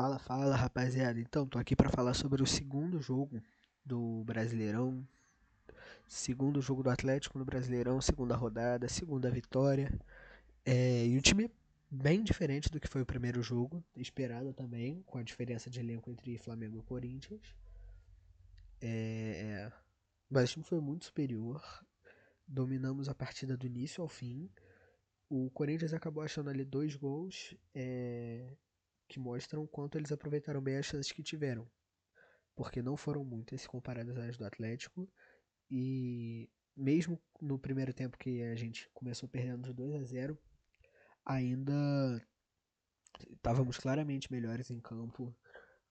Fala, fala, rapaziada. Então, tô aqui para falar sobre o segundo jogo do Brasileirão. Segundo jogo do Atlético no Brasileirão, segunda rodada, segunda vitória. É, e um time bem diferente do que foi o primeiro jogo, esperado também, com a diferença de elenco entre Flamengo e Corinthians. É, mas o time foi muito superior. Dominamos a partida do início ao fim. O Corinthians acabou achando ali dois gols. É, que mostram quanto eles aproveitaram bem as chances que tiveram. Porque não foram muitas comparadas às do Atlético. E mesmo no primeiro tempo que a gente começou perdendo de 2 a 0, ainda estávamos claramente melhores em campo,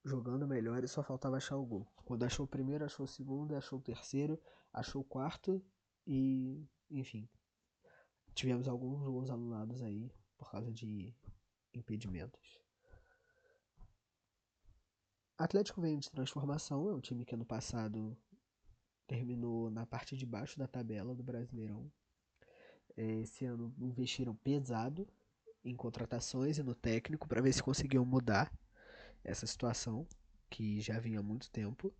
jogando melhor e só faltava achar o gol. Quando achou o primeiro, achou o segundo, achou o terceiro, achou o quarto e, enfim, tivemos alguns gols anulados aí por causa de impedimentos. Atlético vem de transformação, é um time que ano passado terminou na parte de baixo da tabela do Brasileirão. É, esse ano investiram pesado em contratações e no técnico para ver se conseguiam mudar essa situação que já vinha há muito tempo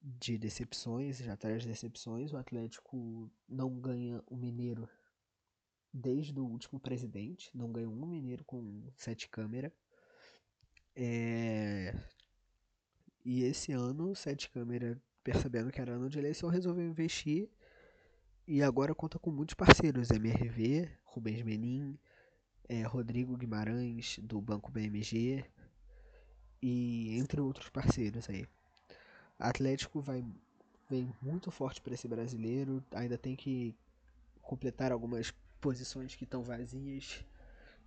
de decepções, já traz decepções. O Atlético não ganha o Mineiro desde o último presidente, não ganhou um Mineiro com sete câmeras. É... E esse ano, Sete Câmera, percebendo que era ano de eleição, resolveu investir e agora conta com muitos parceiros: MRV, Rubens Menin, é, Rodrigo Guimarães, do Banco BMG, e entre outros parceiros aí. Atlético vai vem muito forte para esse brasileiro, ainda tem que completar algumas posições que estão vazias,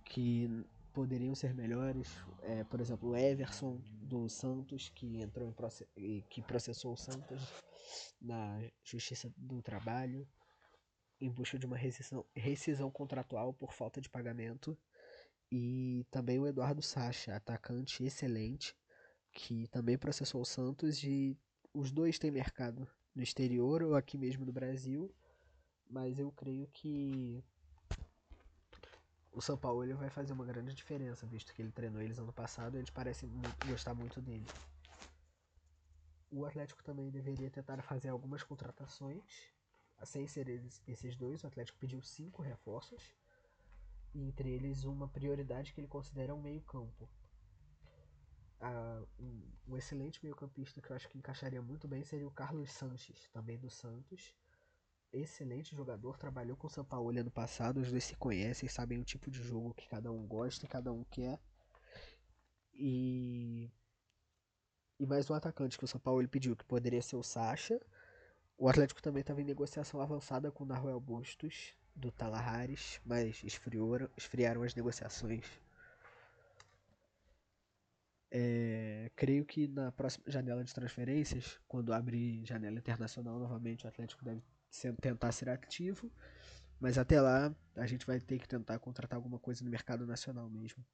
que poderiam ser melhores. É, por exemplo, o Everson do Santos, que entrou em que processou o Santos na Justiça do Trabalho em busca de uma rescisão, rescisão contratual por falta de pagamento. E também o Eduardo Sacha, atacante excelente, que também processou o Santos e os dois têm mercado no exterior ou aqui mesmo no Brasil, mas eu creio que o São Paulo vai fazer uma grande diferença, visto que ele treinou eles ano passado e eles parecem muito, gostar muito dele. O Atlético também deveria tentar fazer algumas contratações, sem ser eles, esses dois. O Atlético pediu cinco reforços, e entre eles uma prioridade que ele considera um meio-campo. Um, um excelente meio-campista que eu acho que encaixaria muito bem seria o Carlos Sanches, também do Santos excelente jogador, trabalhou com o São Paulo ano passado, os dois se conhecem, sabem o tipo de jogo que cada um gosta e cada um quer. E e mais um atacante que o São Paulo ele pediu, que poderia ser o Sacha. O Atlético também estava em negociação avançada com o Naruel Bustos, do Talahares, mas esfriaram, esfriaram as negociações. É, creio que na próxima janela de transferências, quando abrir janela internacional novamente, o Atlético deve tentar ser ativo, mas até lá a gente vai ter que tentar contratar alguma coisa no mercado nacional mesmo.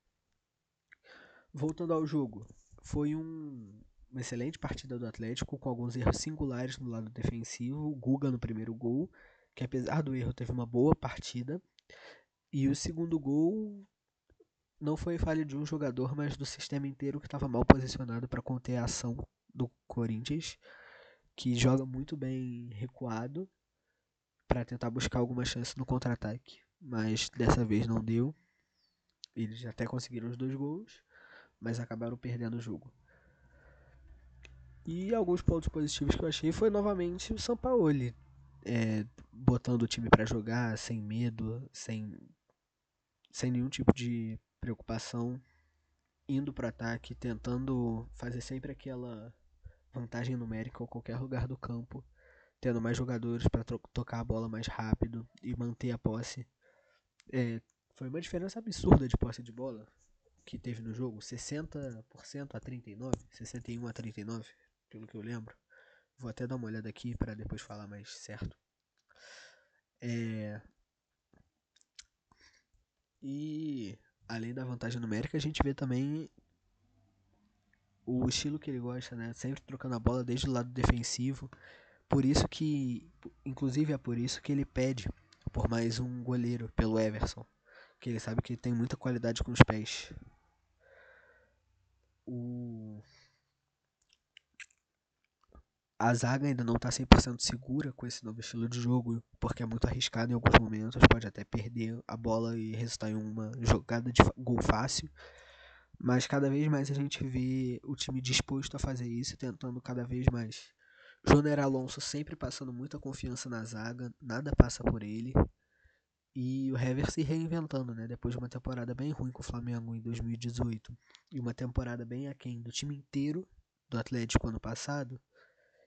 Voltando ao jogo, foi um, uma excelente partida do Atlético com alguns erros singulares no lado defensivo. O Guga no primeiro gol, que apesar do erro teve uma boa partida. E o segundo gol não foi falha de um jogador, mas do sistema inteiro que estava mal posicionado para conter a ação do Corinthians, que joga muito bem recuado para tentar buscar alguma chance no contra-ataque, mas dessa vez não deu. Eles até conseguiram os dois gols, mas acabaram perdendo o jogo. E alguns pontos positivos que eu achei foi novamente o Sampaoli é, botando o time para jogar sem medo, sem, sem nenhum tipo de preocupação, indo para ataque, tentando fazer sempre aquela vantagem numérica em qualquer lugar do campo tendo mais jogadores para tocar a bola mais rápido e manter a posse. É, foi uma diferença absurda de posse de bola que teve no jogo, 60% a 39, 61 a 39, pelo que eu lembro. Vou até dar uma olhada aqui para depois falar mais certo. É... E além da vantagem numérica, a gente vê também o estilo que ele gosta, né? Sempre trocando a bola desde o lado defensivo. Por isso que, inclusive é por isso que ele pede por mais um goleiro pelo Everson, que ele sabe que tem muita qualidade com os pés. O... A zaga ainda não está 100% segura com esse novo estilo de jogo, porque é muito arriscado em alguns momentos, pode até perder a bola e resultar em uma jogada de gol fácil. Mas cada vez mais a gente vê o time disposto a fazer isso, tentando cada vez mais. Joner Alonso sempre passando muita confiança na zaga, nada passa por ele. E o Hever se reinventando, né? Depois de uma temporada bem ruim com o Flamengo em 2018 e uma temporada bem aquém do time inteiro do Atlético ano passado,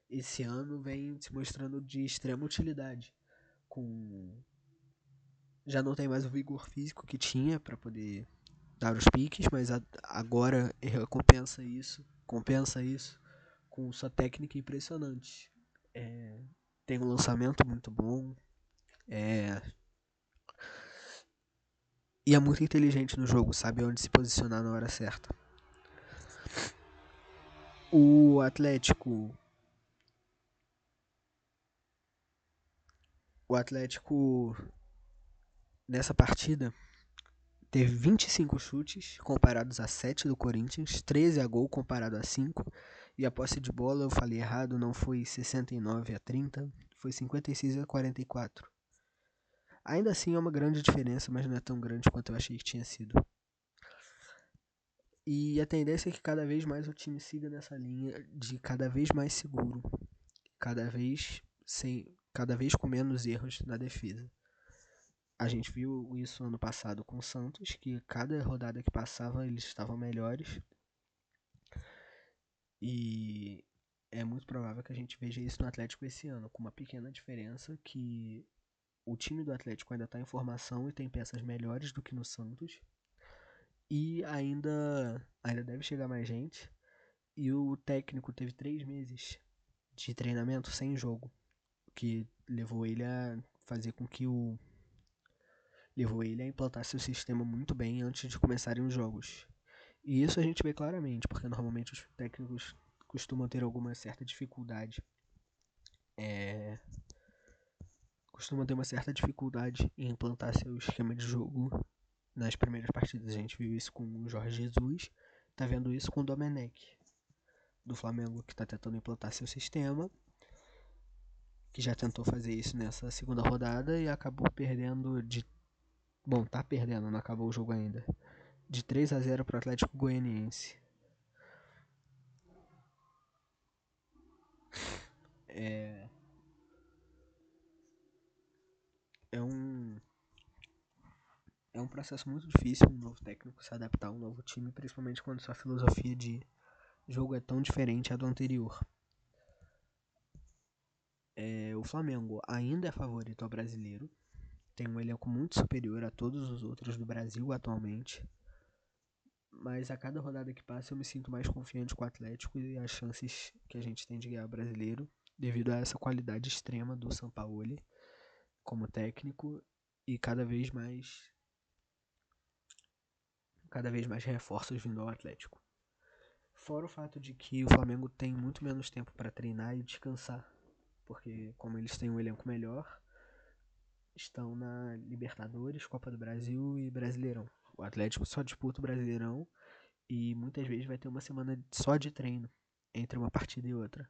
esse ano vem se mostrando de extrema utilidade. Com já não tem mais o vigor físico que tinha para poder dar os piques, mas agora recompensa isso, compensa isso com sua técnica impressionante. É, tem um lançamento muito bom, é, e é muito inteligente no jogo, sabe onde se posicionar na hora certa. O Atlético. O Atlético nessa partida teve 25 chutes comparados a 7 do Corinthians, 13 a gol comparado a 5. E a posse de bola, eu falei errado, não foi 69 a 30, foi 56 a 44. Ainda assim é uma grande diferença, mas não é tão grande quanto eu achei que tinha sido. E a tendência é que cada vez mais o time siga nessa linha de cada vez mais seguro, cada vez sem, cada vez com menos erros na defesa. A gente viu isso ano passado com o Santos, que cada rodada que passava eles estavam melhores. E é muito provável que a gente veja isso no Atlético esse ano, com uma pequena diferença que o time do Atlético ainda está em formação e tem peças melhores do que no Santos. E ainda, ainda deve chegar mais gente. E o técnico teve três meses de treinamento sem jogo, o que levou ele a fazer com que o levou ele a implantar seu sistema muito bem antes de começarem os jogos. E isso a gente vê claramente, porque normalmente os técnicos costumam ter alguma certa dificuldade. É, costumam ter uma certa dificuldade em implantar seu esquema de jogo nas primeiras partidas. A gente viu isso com o Jorge Jesus, tá vendo isso com o Domenech do Flamengo, que está tentando implantar seu sistema, que já tentou fazer isso nessa segunda rodada e acabou perdendo de Bom, tá perdendo, não acabou o jogo ainda. De 3 a 0 pro Atlético Goianiense. É. É um. É um processo muito difícil um novo técnico se adaptar a um novo time, principalmente quando sua filosofia de jogo é tão diferente à do anterior. É, o Flamengo ainda é favorito ao brasileiro, tem um elenco muito superior a todos os outros do Brasil atualmente. Mas a cada rodada que passa eu me sinto mais confiante com o Atlético e as chances que a gente tem de ganhar o brasileiro, devido a essa qualidade extrema do Sampaoli como técnico e cada vez mais cada vez mais reforços vindo ao Atlético. Fora o fato de que o Flamengo tem muito menos tempo para treinar e descansar, porque como eles têm um elenco melhor, estão na Libertadores, Copa do Brasil e Brasileirão. O Atlético só disputa o Brasileirão e muitas vezes vai ter uma semana só de treino entre uma partida e outra.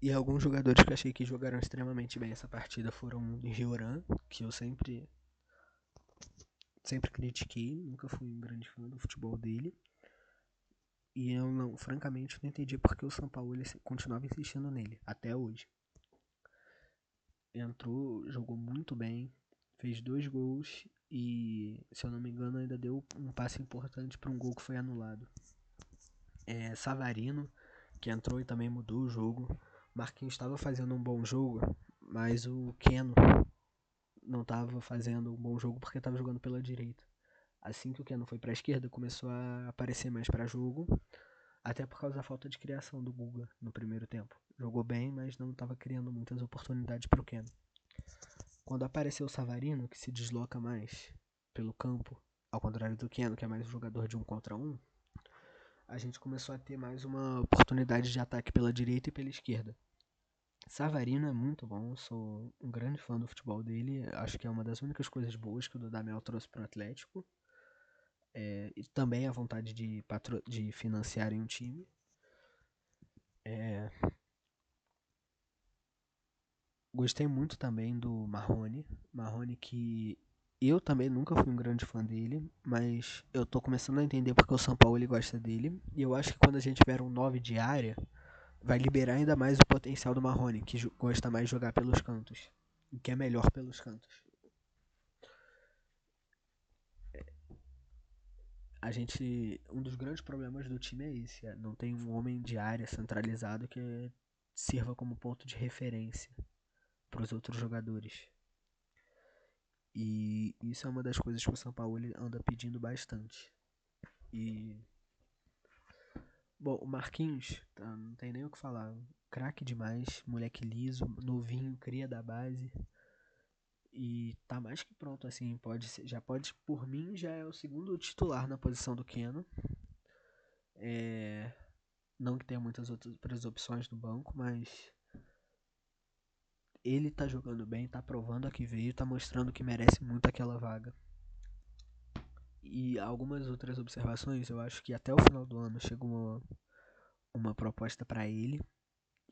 E alguns jogadores que eu achei que jogaram extremamente bem essa partida foram Rioran, que eu sempre sempre critiquei, nunca fui um grande fã do futebol dele. E eu não, francamente, não entendi porque o São Paulo continuava insistindo nele até hoje entrou, jogou muito bem, fez dois gols e, se eu não me engano, ainda deu um passe importante para um gol que foi anulado. É, Savarino, que entrou e também mudou o jogo. Marquinhos estava fazendo um bom jogo, mas o Keno não estava fazendo um bom jogo porque estava jogando pela direita. Assim que o Keno foi para a esquerda, começou a aparecer mais para jogo, até por causa da falta de criação do Guga no primeiro tempo jogou bem, mas não estava criando muitas oportunidades para o Ken. Quando apareceu o Savarino, que se desloca mais pelo campo, ao contrário do Ken, que é mais um jogador de um contra um, a gente começou a ter mais uma oportunidade de ataque pela direita e pela esquerda. Savarino é muito bom, sou um grande fã do futebol dele, acho que é uma das únicas coisas boas que o Dudamel trouxe para o Atlético. É, e também a vontade de, patro de financiarem um time. É, gostei muito também do Marrone. Marrone que eu também nunca fui um grande fã dele, mas eu tô começando a entender porque o São Paulo ele gosta dele. E eu acho que quando a gente tiver um 9 de área, vai liberar ainda mais o potencial do Marrone, que gosta mais de jogar pelos cantos. E que é melhor pelos cantos. a gente. Um dos grandes problemas do time é esse. É, não tem um homem de área centralizado que sirva como ponto de referência para os outros jogadores. E isso é uma das coisas que o São Paulo anda pedindo bastante. E. Bom, o Marquinhos, tá, não tem nem o que falar. Craque demais, moleque liso, novinho, cria da base. E tá mais que pronto, assim, pode ser, já pode, por mim, já é o segundo titular na posição do Keno. É, não que tenha muitas outras opções no banco, mas ele tá jogando bem, tá provando a que veio, tá mostrando que merece muito aquela vaga. E algumas outras observações, eu acho que até o final do ano chega uma, uma proposta para ele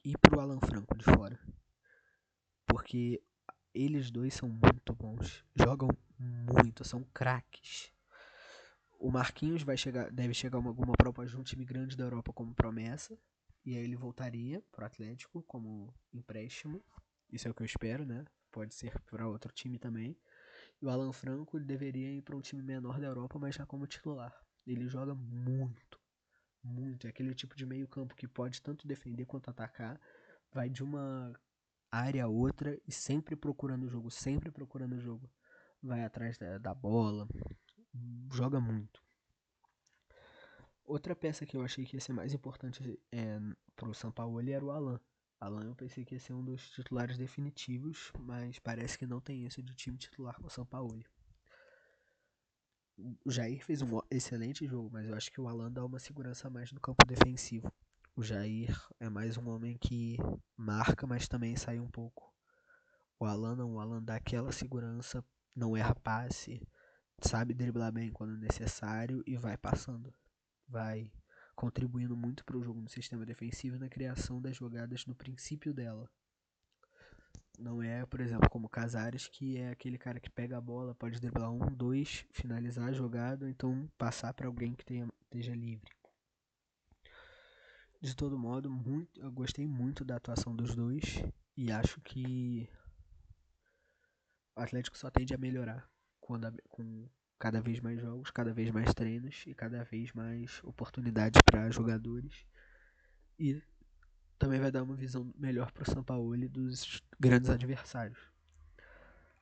e pro Alan Franco de fora. Porque eles dois são muito bons. Jogam muito, são craques. O Marquinhos vai chegar, deve chegar uma, alguma proposta de um time grande da Europa como promessa. E aí ele voltaria para o Atlético como empréstimo. Isso é o que eu espero, né? Pode ser para outro time também. E o Alan Franco deveria ir para um time menor da Europa, mas já como titular. Ele joga muito, muito. É aquele tipo de meio campo que pode tanto defender quanto atacar. Vai de uma área outra e sempre procurando o jogo, sempre procurando o jogo. Vai atrás da, da bola, joga muito. Outra peça que eu achei que ia ser mais importante é, pro São Paulo era o Alan. Alan eu pensei que ia ser um dos titulares definitivos, mas parece que não tem esse de time titular com o São Paulo. O Jair fez um excelente jogo, mas eu acho que o Alan dá uma segurança a mais no campo defensivo. O Jair é mais um homem que marca, mas também sai um pouco. O Alan não, o Alan dá aquela segurança, não erra passe, sabe driblar bem quando necessário e vai passando. Vai contribuindo muito para o jogo no sistema defensivo e na criação das jogadas no princípio dela. Não é, por exemplo, como Casares, que é aquele cara que pega a bola, pode driblar um, dois, finalizar a jogada, ou então passar para alguém que tenha, esteja livre. De todo modo, muito, eu gostei muito da atuação dos dois e acho que o Atlético só tende a melhorar quando, com cada vez mais jogos, cada vez mais treinos e cada vez mais oportunidades para jogadores. E também vai dar uma visão melhor para o São Paulo dos grandes adversários.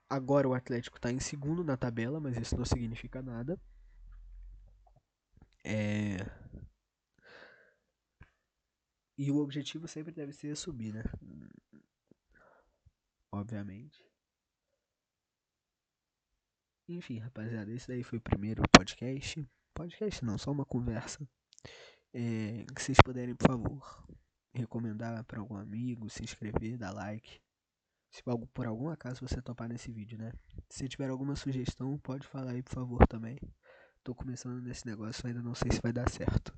Agora o Atlético está em segundo na tabela, mas isso não significa nada. É, e o objetivo sempre deve ser subir, né? Obviamente. Enfim, rapaziada, esse daí foi o primeiro podcast. Podcast não, só uma conversa. É, que vocês puderem, por favor, recomendar para algum amigo, se inscrever, dar like. Se por algum acaso você topar nesse vídeo, né? Se tiver alguma sugestão, pode falar aí, por favor, também. Tô começando nesse negócio, ainda não sei se vai dar certo.